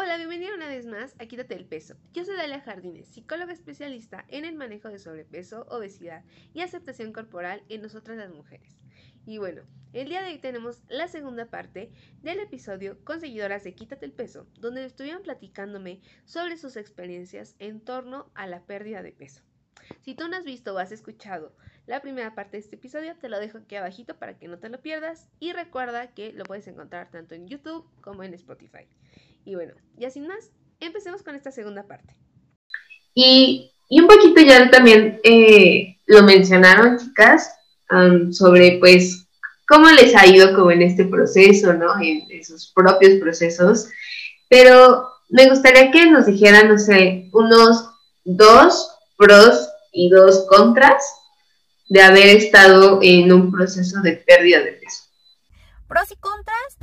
Hola, bienvenido una vez más a Quítate el Peso. Yo soy Dalia Jardines, psicóloga especialista en el manejo de sobrepeso, obesidad y aceptación corporal en nosotras las mujeres. Y bueno, el día de hoy tenemos la segunda parte del episodio con seguidoras de Quítate el Peso, donde estuvieron platicándome sobre sus experiencias en torno a la pérdida de peso. Si tú no has visto o has escuchado la primera parte de este episodio, te lo dejo aquí abajito para que no te lo pierdas y recuerda que lo puedes encontrar tanto en YouTube como en Spotify. Y bueno, ya sin más, empecemos con esta segunda parte. Y, un poquito ya también eh, lo mencionaron, chicas, sobre pues cómo les ha ido como en este proceso, ¿no? En, en, sus propios procesos. Pero me gustaría que nos dijeran, no sé, unos dos pros y dos contras de haber estado en un proceso de pérdida de peso. Pros y contras,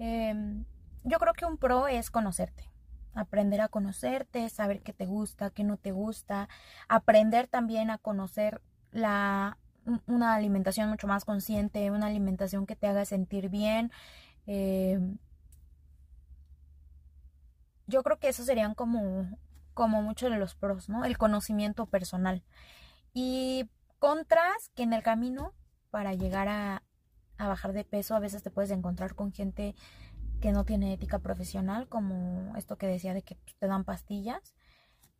em, yo creo que un pro es conocerte, aprender a conocerte, saber qué te gusta, qué no te gusta, aprender también a conocer la, una alimentación mucho más consciente, una alimentación que te haga sentir bien. Em, yo creo que esos serían como, como muchos de los pros, ¿no? El conocimiento personal. Y contras que en el camino para llegar a, bajar de peso a veces te puedes encontrar con gente que no tiene ética profesional, como esto que decía de que pues, te dan pastillas.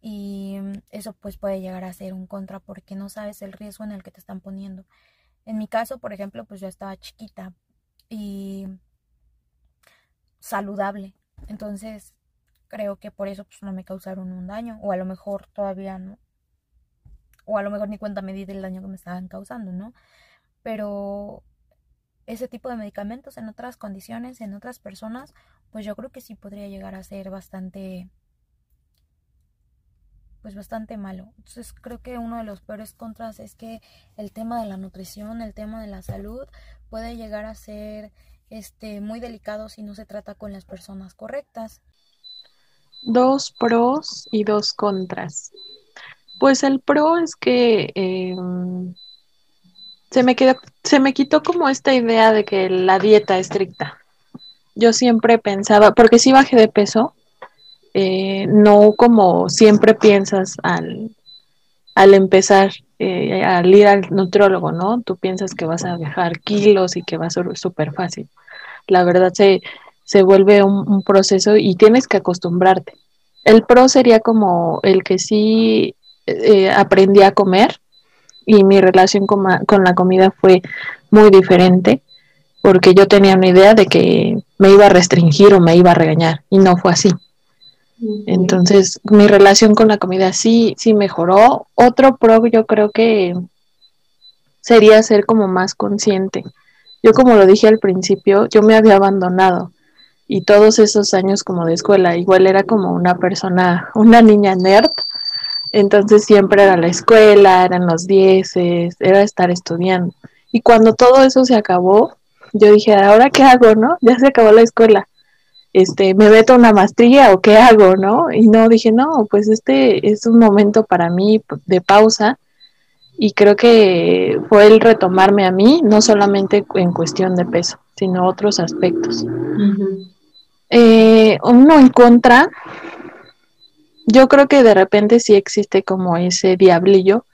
Y eso pues puede llegar a ser un contra porque no sabes el riesgo en el que te están poniendo. En mi caso, por ejemplo, pues yo estaba chiquita y saludable. Entonces, creo que por eso pues no me causaron un daño. O a lo mejor todavía no, o a lo mejor ni cuenta me di del daño que me estaban causando, ¿no? Pero ese tipo de medicamentos en otras condiciones, en otras personas, pues yo creo que sí podría llegar a ser bastante pues bastante malo. Entonces creo que uno de los peores contras es que el tema de la nutrición, el tema de la salud puede llegar a ser este muy delicado si no se trata con las personas correctas. Dos pros y dos contras. Pues el pro es que em, se, me quedó, se me quitó como esta idea de que la dieta estricta. Yo siempre pensaba, porque si bajé de peso, eh, no como siempre piensas al, al empezar eh, al ir al nutriólogo, ¿no? Tú piensas que vas a dejar kilos y que va a ser súper fácil. La verdad se, se vuelve un, proceso y tienes que acostumbrarte. El pro sería como el que sí eh, aprendí a comer y mi relación con, la comida fue muy diferente porque yo tenía una idea de que me iba a restringir o me iba a regañar y no fue así. Entonces, mi relación con la comida sí, sí mejoró. Otro pro yo creo que sería ser como más consciente. Yo como lo dije al principio, yo me había abandonado y todos esos años como de escuela, igual era como una persona, una niña nerd entonces siempre era la escuela, eran los dieces, era estar estudiando. Y cuando todo eso se acabó, yo dije, ¿ahora qué hago, no? Ya se acabó la escuela. Este, ¿me meto una maestría o qué hago, no? Y no, dije, no, pues este es un momento para mí de pausa y creo que fue el retomarme a mí, no solamente en cuestión de peso, sino otros aspectos. Eh, uno en contra, yo creo que de repente sí existe como ese diablillo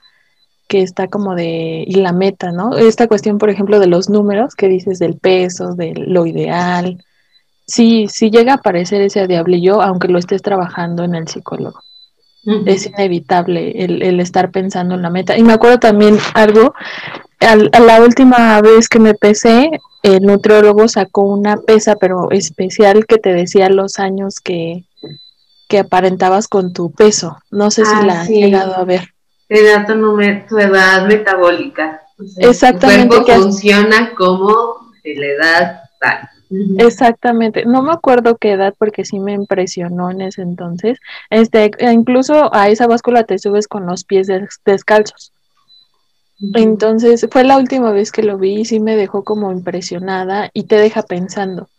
que está como de, y la meta, ¿no? Esta cuestión, por ejemplo, de los números que dices del peso, de lo ideal, sí, sí llega a aparecer ese diablillo, aunque lo estés trabajando en el psicólogo. Es inevitable el, estar pensando en la meta. Y me acuerdo también algo, a la última vez que me pesé, el nutriólogo sacó una pesa, pero especial, que te decía los años que, que aparentabas con tu peso. No sé si la has llegado a ver. Te da tu, edad metabólica. Exactamente. Tu cuerpo funciona como de la edad tal. Exactamente, no me acuerdo qué edad porque sí me impresionó en ese entonces. Este, e incluso a esa báscula te subes con los pies descalzos. Entonces fue la última vez que lo vi y sí me dejó como impresionada y te deja pensando.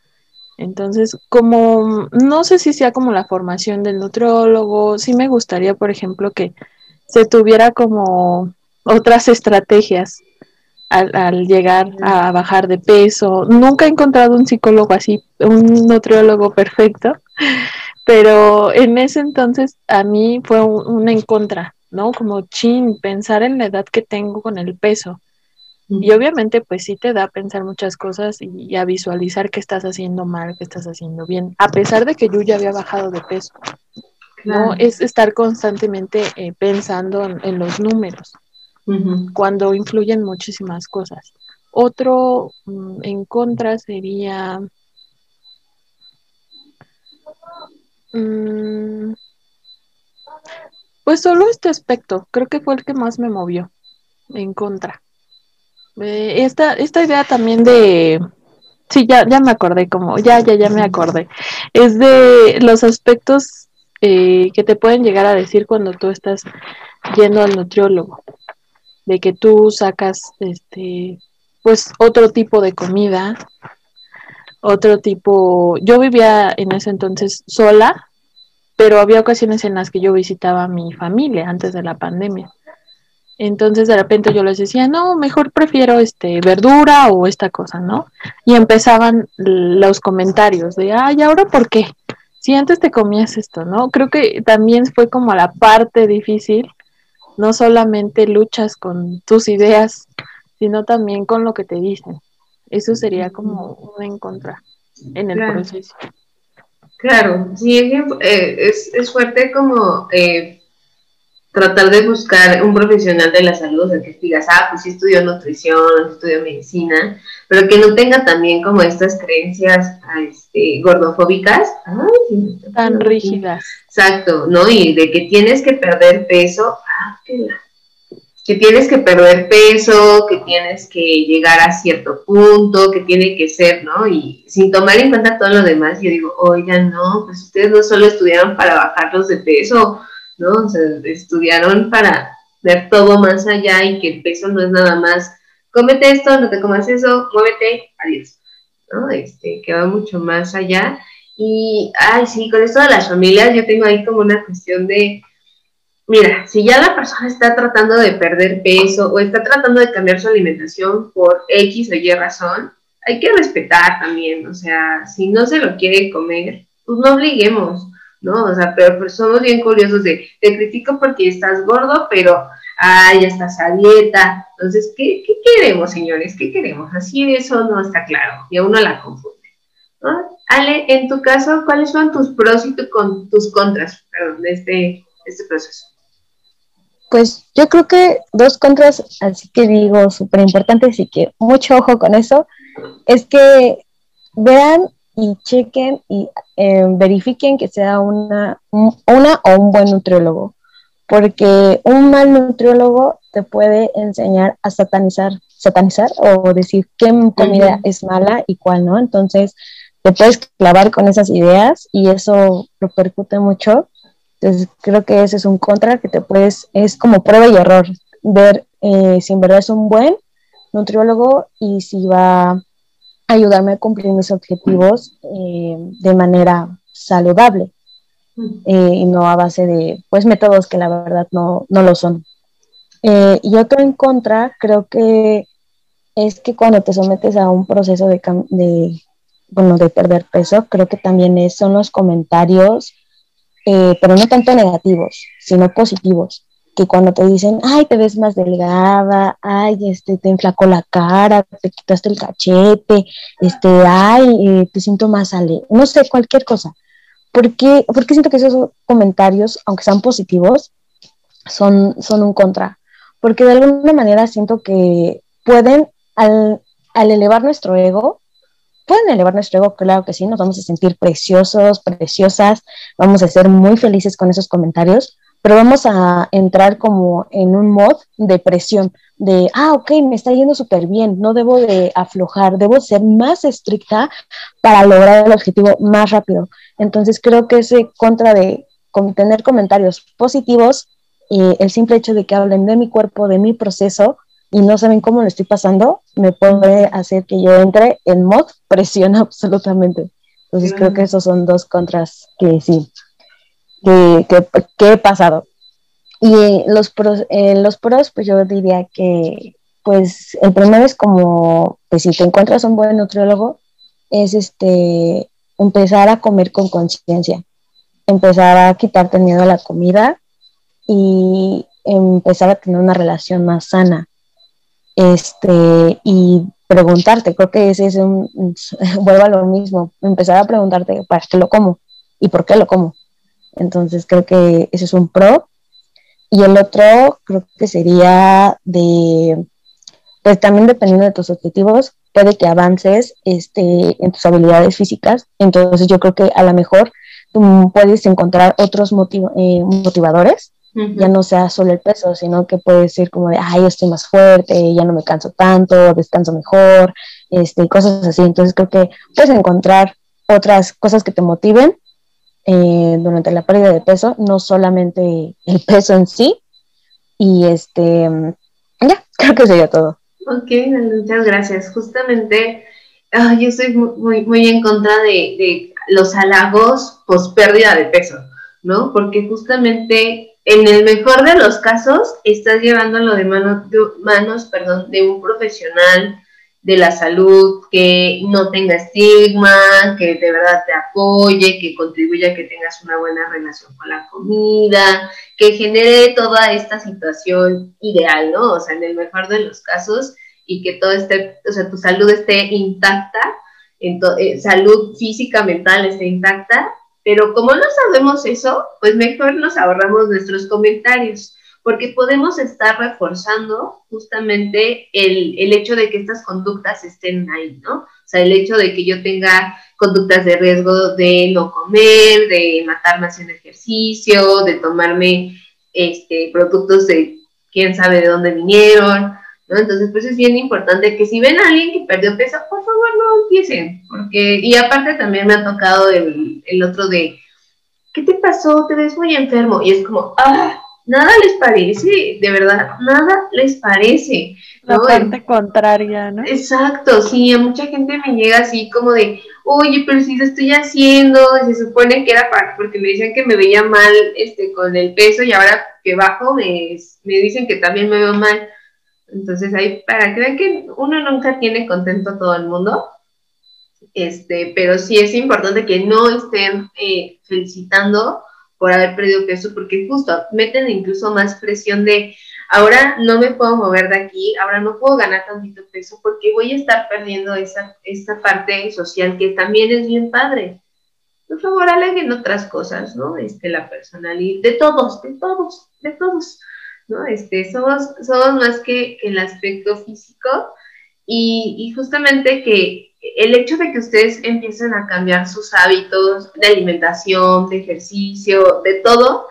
Entonces, como no sé si sea como la formación del nutriólogo, sí me gustaría, por ejemplo, que se tuviera como otras estrategias al, llegar a bajar de peso. Nunca he encontrado un psicólogo así, un nutriólogo perfecto, pero en ese entonces a mí fue una en contra, ¿no? Como chin, pensar en la edad que tengo con el peso. Y obviamente pues sí te da a pensar muchas cosas y, a visualizar qué estás haciendo mal, qué estás haciendo bien, a pesar de que yo ya había bajado de peso. No es estar constantemente eh, pensando en, los números, cuando influyen muchísimas cosas. Otro mm, en contra sería... Mm, pues solo este aspecto, creo que fue el que más me movió en contra. Eh, esta, esta idea también de, sí, ya, ya me acordé, como, ya, ya, ya me acordé, es de los aspectos eh, que te pueden llegar a decir cuando tú estás yendo al nutriólogo, de que tú sacas, este, pues, otro tipo de comida, otro tipo, yo vivía en ese entonces sola, pero había ocasiones en las que yo visitaba a mi familia antes de la pandemia. Entonces de repente yo les decía, no, mejor prefiero este verdura o esta cosa, ¿no? Y empezaban los comentarios de, ay, ¿ahora por qué? Si antes te comías esto, ¿no? Creo que también fue como la parte difícil, no solamente luchas con tus ideas, sino también con lo que te dicen. Eso sería como un en contra en el proceso. Claro, sí, eh, es, es, fuerte como eh, tratar de buscar un profesional de la salud, o que digas, ah, pues sí estudió nutrición, estudió medicina, pero que no tenga también como estas creencias este, gordofóbicas, tan rígidas. Exacto, ¿no? Y de que tienes que perder peso, ah, que tienes que perder peso, que tienes que llegar a cierto punto, que tiene que ser, ¿no? Y sin tomar en cuenta todo lo demás, yo digo, oigan, no, pues ustedes no solo estudiaron para bajarlos de peso, ¿no? O sea, estudiaron para ver todo más allá y que el peso no es nada más, cómete esto, no te comas eso, muévete, adiós, ¿no? Este, que va mucho más allá. Y, ay, sí, con esto de las familias, yo tengo ahí como una cuestión de, mira, si ya la persona está tratando de perder peso o está tratando de cambiar su alimentación por X o Y razón, hay que respetar también, o sea, si no se lo quiere comer, pues no obliguemos. ¿No? O sea, pero, somos bien curiosos de, te critico porque estás gordo, pero, ay, ya estás a dieta. Entonces, ¿qué, queremos, señores? ¿Qué queremos? Así eso no está claro y a uno la confunde. ¿no? Ale, en tu caso, ¿cuáles son tus pros y con, tus contras perdón, de este, este proceso? Pues yo creo que dos contras, así que digo, súper importantes y que mucho ojo con eso, es que vean y chequen y eh, verifiquen que sea una, una o un buen nutriólogo, porque un mal nutriólogo te puede enseñar a satanizar, satanizar o decir qué comida es mala y cuál no. Entonces, te puedes clavar con esas ideas y eso repercute mucho. Entonces, creo que ese es un contra que te puedes, es como prueba y error, ver eh, si en verdad es un buen nutriólogo y si va ayudarme a cumplir mis objetivos eh, de manera saludable eh, y no a base de pues métodos que la verdad no, no lo son. Eh, y otro en contra, creo que es que cuando te sometes a un proceso de, de bueno, de perder peso, creo que también es, son los comentarios, pero no tanto negativos, sino positivos que cuando te dicen, ay, te ves más delgada, ay, este, te enflacó la cara, te quitaste el cachete, este, ay, eh, te siento más ale, no sé, cualquier cosa. ¿Por qué, porque siento que esos comentarios, aunque sean positivos, son, son un contra? Porque de alguna manera siento que pueden, al, al elevar nuestro ego, pueden elevar nuestro ego, claro que sí, nos vamos a sentir preciosos, preciosas, vamos a ser muy felices con esos comentarios, pero vamos a entrar como en un mod de presión, de, ah, ok, me está yendo súper bien, no debo de aflojar, debo ser más estricta para lograr el objetivo más rápido. Entonces creo que ese contra de tener comentarios positivos, y el simple hecho de que hablen de mi cuerpo, de mi proceso, y no saben cómo lo estoy pasando, me puede hacer que yo entre en mod presión absolutamente. Entonces creo que esos son dos contras que sí, que, he pasado. Y los pros, los pros, pues yo diría que, pues el primero es como, pues si te encuentras un buen nutriólogo, es este, empezar a comer con conciencia. empezar a quitarte miedo a la comida y empezar a tener una relación más sana. Este, y preguntarte, creo que ese es un, vuelvo a lo mismo, empezar a preguntarte para qué lo como y por qué lo como. Entonces creo que ese es un pro. Y el otro creo que sería de, pues también dependiendo de tus objetivos, puede que avances este, en tus habilidades físicas. Entonces yo creo que a lo mejor tú puedes encontrar otros eh, motivadores ya no sea solo el peso, sino que puede ser como de, ay, estoy más fuerte, ya no me canso tanto, descanso mejor, este, cosas así. Entonces creo que puedes encontrar otras cosas que te motiven eh, durante la pérdida de peso, no solamente el peso en sí. Y este, ya, creo que sería todo. Ok, muchas gracias. Justamente, ah, yo estoy muy, muy en contra de, de los halagos post pérdida de peso, ¿no? Porque justamente en el mejor de los casos, estás llevándolo de, de manos perdón, de un profesional de la salud que no tenga estigma, que de verdad te apoye, que contribuya a que tengas una buena relación con la comida, que genere toda esta situación ideal, ¿no? O sea, en el mejor de los casos y que todo esté, o sea, tu salud esté intacta, en eh, salud física, mental esté intacta pero como no sabemos eso, pues mejor nos ahorramos nuestros comentarios, porque podemos estar reforzando justamente el, el hecho de que estas conductas estén ahí, ¿no? O sea, el hecho de que yo tenga conductas de riesgo de no comer, de matarme haciendo ejercicio, de tomarme este, productos de quién sabe de dónde vinieron, ¿no? Entonces, pues es bien importante que si ven a alguien que perdió peso, por favor no empiecen, porque, y aparte también me ha tocado el, el otro de, ¿qué te pasó? Te ves muy enfermo, y es como, ah, nada les parece, de verdad, nada les parece. La parte contraria, ¿no? Exacto, sí, a mucha gente me llega así como de, oye, pero si lo estoy haciendo, se supone que era para, porque me decían que me veía mal este, con el peso y ahora que bajo me, me dicen que también me veo mal. Entonces ahí, para que vean que uno nunca tiene contento a todo el mundo, este, pero sí es importante que no estén eh, felicitando por haber perdido peso, porque justo meten incluso más presión de, ahora no me puedo mover de aquí, ahora no puedo ganar tantito peso, porque voy a estar perdiendo esa, esa parte social que también es bien padre. Por favor, aleguen otras cosas, ¿no? Este, la personalidad, de todos, de todos, de todos. ¿no? Este, somos, somos más que, el aspecto físico y, justamente que el hecho de que ustedes empiecen a cambiar sus hábitos de alimentación, de ejercicio, de todo,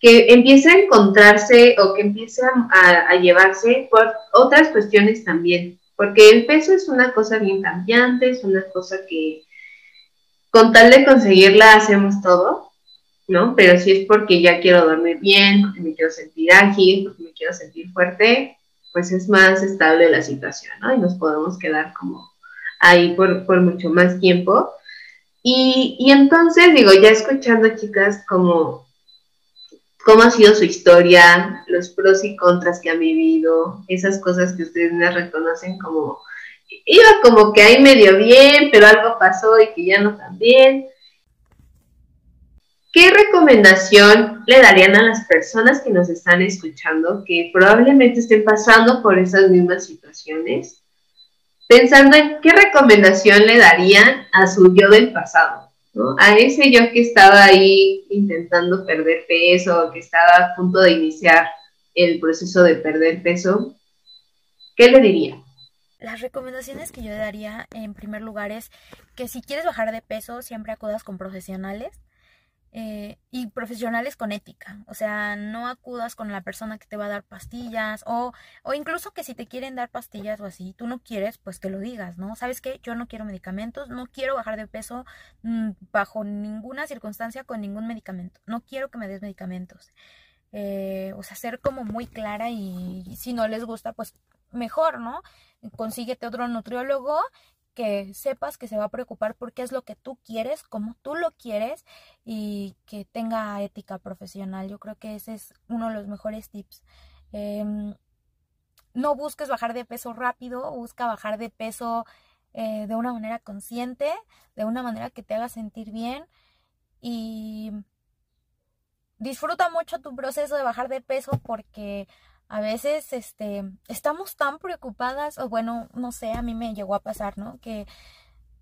que empiece a encontrarse o que empiece a, a, llevarse por otras cuestiones también, porque el peso es una cosa bien cambiante, es una cosa que con tal de conseguirla hacemos todo, ¿no? Pero si es porque ya quiero dormir bien, porque me quiero sentir ágil, porque me quiero sentir fuerte, pues es más estable la situación, ¿no? Y nos podemos quedar como ahí por, mucho más tiempo. Y, y, entonces, digo, ya escuchando, chicas, como cómo ha sido su historia, los pros y contras que ha vivido, esas cosas que ustedes me reconocen como, iba como que ahí medio bien, pero algo pasó y que ya no tan bien. ¿Qué recomendación le darían a las personas que nos están escuchando que probablemente estén pasando por esas mismas situaciones? Pensando en qué recomendación le darían a su yo del pasado, a ese yo que estaba ahí intentando perder peso, que estaba a punto de iniciar el proceso de perder peso, ¿qué le diría? Las recomendaciones que yo daría en primer lugar es que si quieres bajar de peso, siempre acudas con profesionales eh, y profesionales con ética. O sea, no acudas con la persona que te va a dar pastillas o, o incluso que si te quieren dar pastillas o así, tú no quieres, pues que lo digas, ¿no? ¿Sabes qué? Yo no quiero medicamentos, no quiero bajar de peso mm, bajo ninguna circunstancia con ningún medicamento. No quiero que me des medicamentos. Eh, o sea, ser como muy clara y, y si no les gusta, pues mejor, ¿no? Consíguete otro nutriólogo que sepas que se va a preocupar porque es lo que tú quieres, como tú lo quieres y que tenga ética profesional. Yo creo que ese es uno de los mejores tips. Em, no busques bajar de peso rápido, busca bajar de peso eh, de una manera consciente, de una manera que te haga sentir bien y disfruta mucho tu proceso de bajar de peso porque a veces este, estamos tan preocupadas, o bueno, no sé, a mí me llegó a pasar, ¿no? Que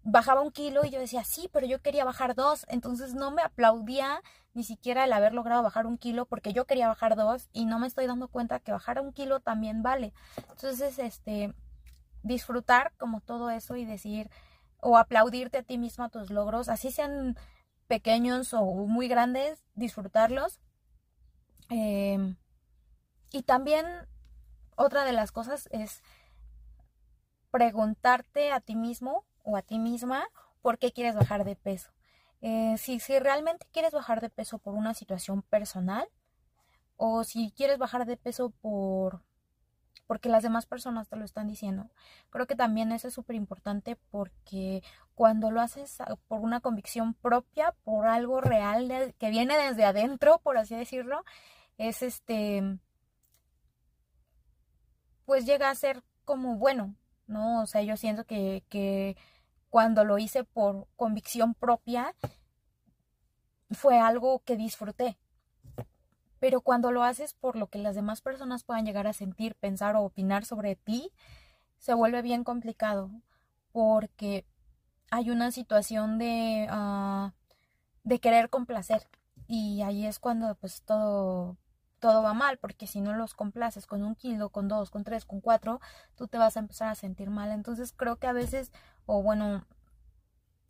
bajaba un kilo y yo decía, sí, pero yo quería bajar dos, entonces no me aplaudía ni siquiera el haber logrado bajar un kilo porque yo quería bajar dos y no me estoy dando cuenta que bajar un kilo también vale. Entonces, este, disfrutar como todo eso y decir, o aplaudirte a ti misma tus logros, así sean pequeños o muy grandes, disfrutarlos. Em, y también otra de las cosas es preguntarte a ti mismo o a ti misma por qué quieres bajar de peso. Eh, si, si realmente quieres bajar de peso por una situación personal o si quieres bajar de peso por porque las demás personas te lo están diciendo. Creo que también eso es súper importante porque cuando lo haces por una convicción propia, por algo real que viene desde adentro, por así decirlo, es este, pues llega a ser como bueno, ¿no? O sea, yo siento que, que cuando lo hice por convicción propia, fue algo que disfruté. Pero cuando lo haces por lo que las demás personas puedan llegar a sentir, pensar o opinar sobre ti, se vuelve bien complicado porque hay una situación de, uh, de querer complacer y ahí es cuando pues todo todo va mal, porque si no los complaces con un kilo, con dos, con tres, con cuatro, tú te vas a empezar a sentir mal. Entonces creo que a veces, o bueno,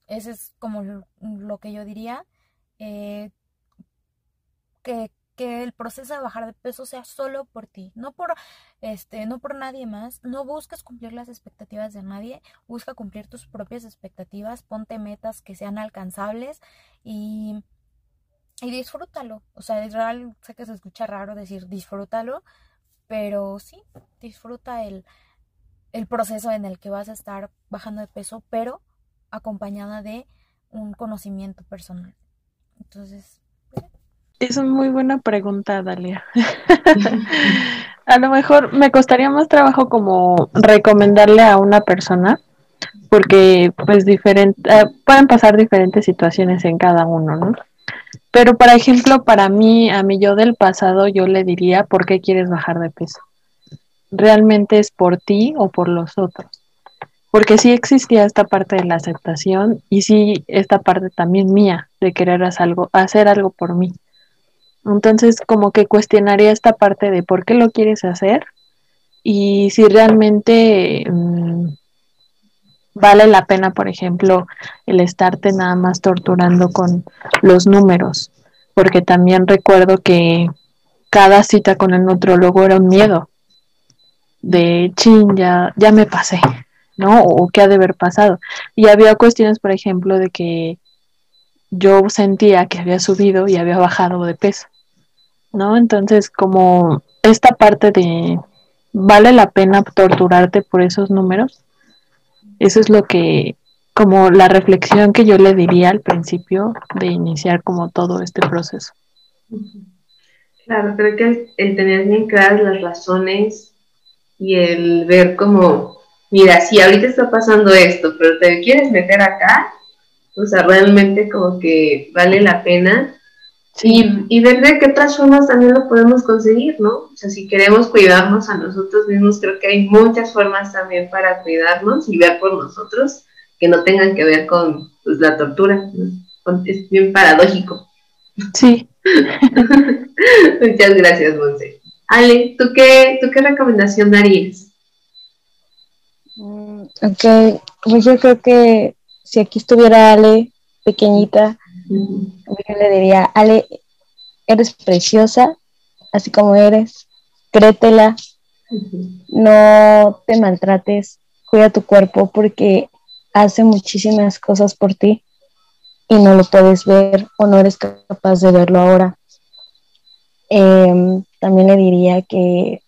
ese es como lo, que yo diría, eh, que, que el proceso de bajar de peso sea solo por ti, no por este, no por nadie más, no busques cumplir las expectativas de nadie, busca cumplir tus propias expectativas, ponte metas que sean alcanzables y y disfrútalo. O sea, es real, sé que se escucha raro decir disfrútalo, pero sí, disfruta el, el proceso en el que vas a estar bajando de peso, pero acompañada de un conocimiento personal. Entonces, es una muy buena pregunta, Dalia. a lo mejor me costaría más trabajo como recomendarle a una persona, porque pues diferente, eh, pueden pasar diferentes situaciones en cada uno, ¿no? Pero, por ejemplo, para mí, a mí yo del pasado, yo le diría, ¿por qué quieres bajar de peso? ¿Realmente es por ti o por los otros? Porque sí existía esta parte de la aceptación y sí esta parte también mía de querer hacer algo, hacer algo por mí. Entonces, como que cuestionaría esta parte de por qué lo quieres hacer y si realmente mm, vale la pena, por ejemplo, el estarte nada más torturando con los números, porque también recuerdo que cada cita con el nutrólogo era un miedo de chin, ya, ya me pasé, ¿no? O qué ha de haber pasado. Y había cuestiones, por ejemplo, de que yo sentía que había subido y había bajado de peso. ¿no? Entonces, como esta parte de, ¿vale la pena torturarte por esos números? Eso es lo que, como la reflexión que yo le diría al principio de iniciar como todo este proceso. Claro, creo que el, tener bien claras las razones y el ver como, mira, si ahorita está pasando esto, pero te quieres meter acá, o sea, realmente como que vale la pena y, y, ver de qué otras formas también lo podemos conseguir, ¿no? O sea, si queremos cuidarnos a nosotros mismos, creo que hay muchas formas también para cuidarnos y ver por nosotros que no tengan que ver con pues, la tortura. Es bien paradójico. Sí. Muchas gracias, Monse. Ale, ¿tú qué, ¿tú qué recomendación darías? Mm, ok, pues yo creo que si aquí estuviera Ale, pequeñita, yo le diría, Ale, eres preciosa, así como eres, créetela, no te maltrates, cuida tu cuerpo porque hace muchísimas cosas por ti y no lo puedes ver o no eres capaz de verlo ahora. Em, también le diría que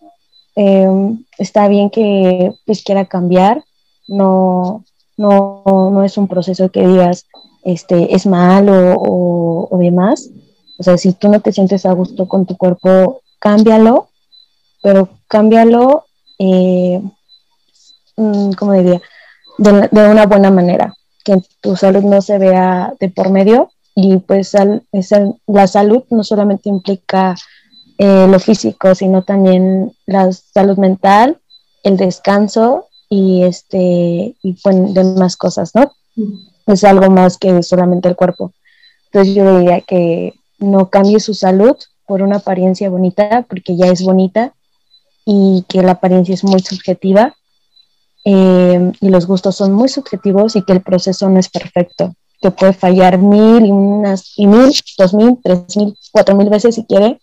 em, está bien que pues, quiera cambiar, no, no, no es un proceso que digas, este, es malo o, demás. O sea, si tú no te sientes a gusto con tu cuerpo, cámbialo, pero cámbialo, eh, mm, diría? De, una buena manera, que tu salud no se vea de por medio y pues la salud no solamente implica eh, lo físico, sino también la salud mental, el descanso y este y pues, demás cosas, ¿no? Es algo más que solamente el cuerpo. Entonces yo diría que no cambie su salud por una apariencia bonita, porque ya es bonita, y que la apariencia es muy subjetiva, eh, y los gustos son muy subjetivos y que el proceso no es perfecto, que puede fallar mil y unas y mil, dos mil, tres mil, cuatro mil veces si quiere,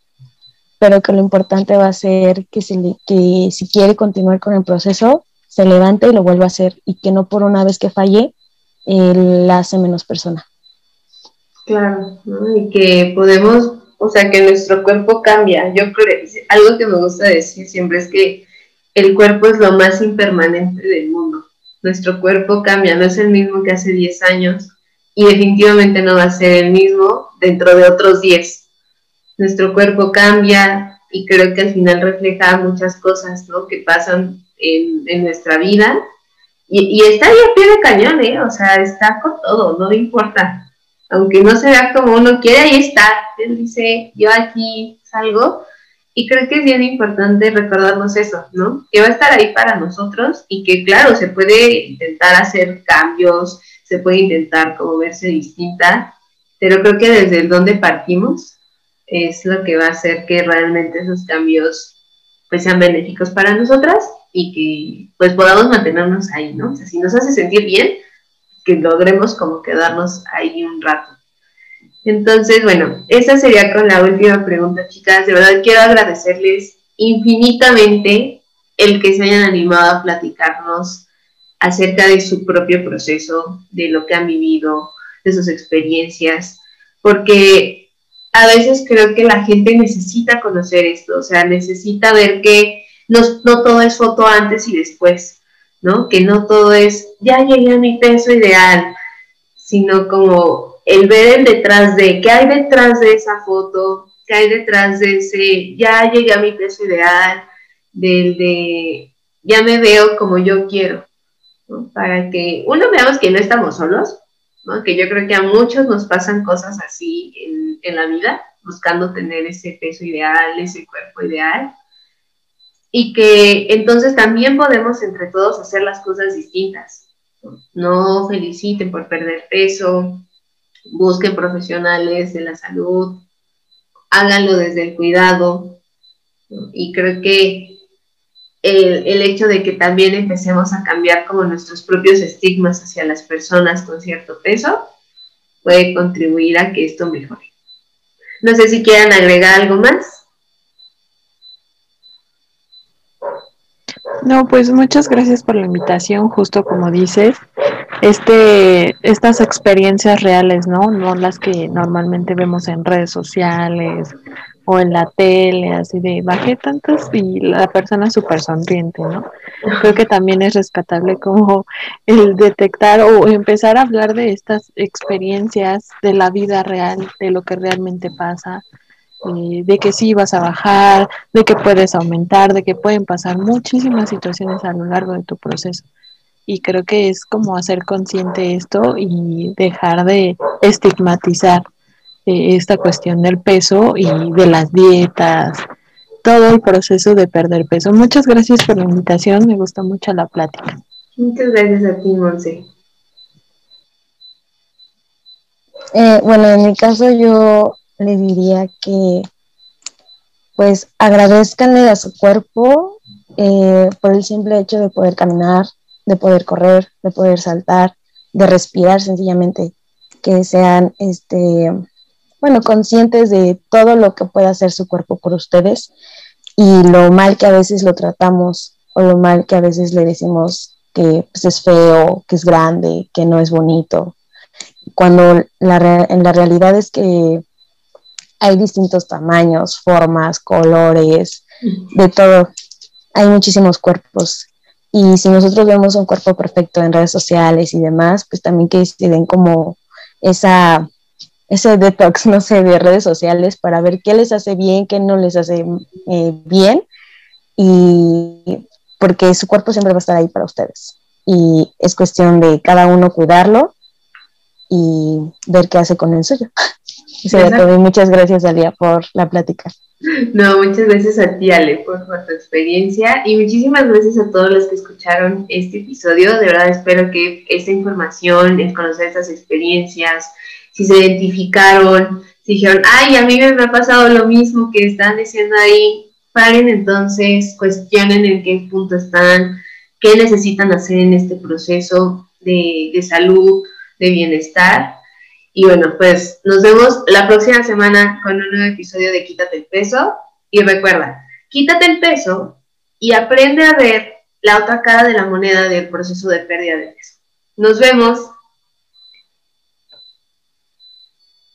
pero que lo importante va a ser que, se que si quiere continuar con el proceso, se levante y lo vuelva a hacer y que no por una vez que falle, la hace menos persona. Claro, y que podemos, o sea, que nuestro cuerpo cambia. Yo creo, algo que me gusta decir siempre es que el cuerpo es lo más impermanente del mundo. Nuestro cuerpo cambia, no es el mismo que hace 10 años y definitivamente no va a ser el mismo dentro de otros 10. Nuestro cuerpo cambia y creo que al final refleja muchas cosas ¿no? que pasan en, nuestra vida y, está ahí a pie de cañón, ¿eh? o sea, está con todo, no le importa. Aunque no se vea como uno quiere, ahí está. Él dice, yo aquí salgo y creo que es bien importante recordarnos eso, ¿no? Que va a estar ahí para nosotros y que, claro, se puede intentar hacer cambios, se puede intentar como verse distinta, pero creo que desde el donde partimos es lo que va a hacer que realmente esos cambios pues sean benéficos para nosotras y que pues podamos mantenernos ahí, ¿no? O sea, si nos hace sentir bien, que logremos como quedarnos ahí un rato. Entonces, bueno, esa sería con la última pregunta, chicas. De verdad quiero agradecerles infinitamente el que se hayan animado a platicarnos acerca de su propio proceso, de lo que han vivido, de sus experiencias, porque a veces creo que la gente necesita conocer esto, o sea, necesita ver que no, no todo es foto antes y después, ¿no? Que no todo es, ya llegué a mi peso ideal, sino como el ver el detrás de, qué hay detrás de esa foto, qué hay detrás de ese, ya llegué a mi peso ideal, del de, ya me veo como yo quiero, para que uno veamos que no estamos solos, ¿no? que yo creo que a muchos nos pasan cosas así en, en la vida, buscando tener ese peso ideal, ese cuerpo ideal, y que entonces también podemos entre todos hacer las cosas distintas. No feliciten por perder peso, busquen profesionales de la salud, háganlo desde el cuidado. Y creo que el, hecho de que también empecemos a cambiar como nuestros propios estigmas hacia las personas con cierto peso puede contribuir a que esto mejore. No sé si quieran agregar algo más. No, pues muchas gracias por la invitación, justo como dices este, estas experiencias reales, ¿no? No las que normalmente vemos en redes sociales o en la tele, así de bajé tantas y la persona súper sonriente, ¿no? Creo que también es rescatable como el detectar o empezar a hablar de estas experiencias de la vida real, de lo que realmente pasa, eh, de que sí vas a bajar, de que puedes aumentar, de que pueden pasar muchísimas situaciones a lo largo de tu proceso y creo que es como hacer consciente esto y dejar de estigmatizar eh, esta cuestión del peso y de las dietas, todo el proceso de perder peso. Muchas gracias por la invitación, me gusta mucho la plática. Muchas gracias a ti, Monse. Eh, bueno, en mi caso yo le diría que pues agradezcanle a su cuerpo eh, por el simple hecho de poder caminar, de poder correr, de poder saltar, de respirar sencillamente, que sean, este, bueno, conscientes de todo lo que puede hacer su cuerpo por ustedes y lo mal que a veces lo tratamos o lo mal que a veces le decimos que pues, es feo, que es grande, que no es bonito, cuando la, en la realidad es que hay distintos tamaños, formas, colores, de todo. Hay muchísimos cuerpos y si nosotros vemos un cuerpo perfecto en redes sociales y demás, pues también que se den como esa, ese detox, no sé, de redes sociales para ver qué les hace bien, qué no les hace eh, bien. Y porque su cuerpo siempre va a estar ahí para ustedes. Y es cuestión de cada uno cuidarlo y ver qué hace con el suyo. Muchas gracias, Alia, por la plática. No, muchas gracias a ti, Ale, por, tu experiencia y muchísimas gracias a todos los que escucharon este episodio. De verdad espero que esta información, el conocer estas experiencias, si se identificaron, si dijeron, ay, a mí me ha pasado lo mismo que están diciendo ahí, paren entonces, cuestionen en qué punto están, qué necesitan hacer en este proceso de, de salud, de bienestar. Y bueno, pues nos vemos la próxima semana con un nuevo episodio de Quítate el peso. Y recuerda, quítate el peso y aprende a ver la otra cara de la moneda del proceso de pérdida de peso. Nos vemos.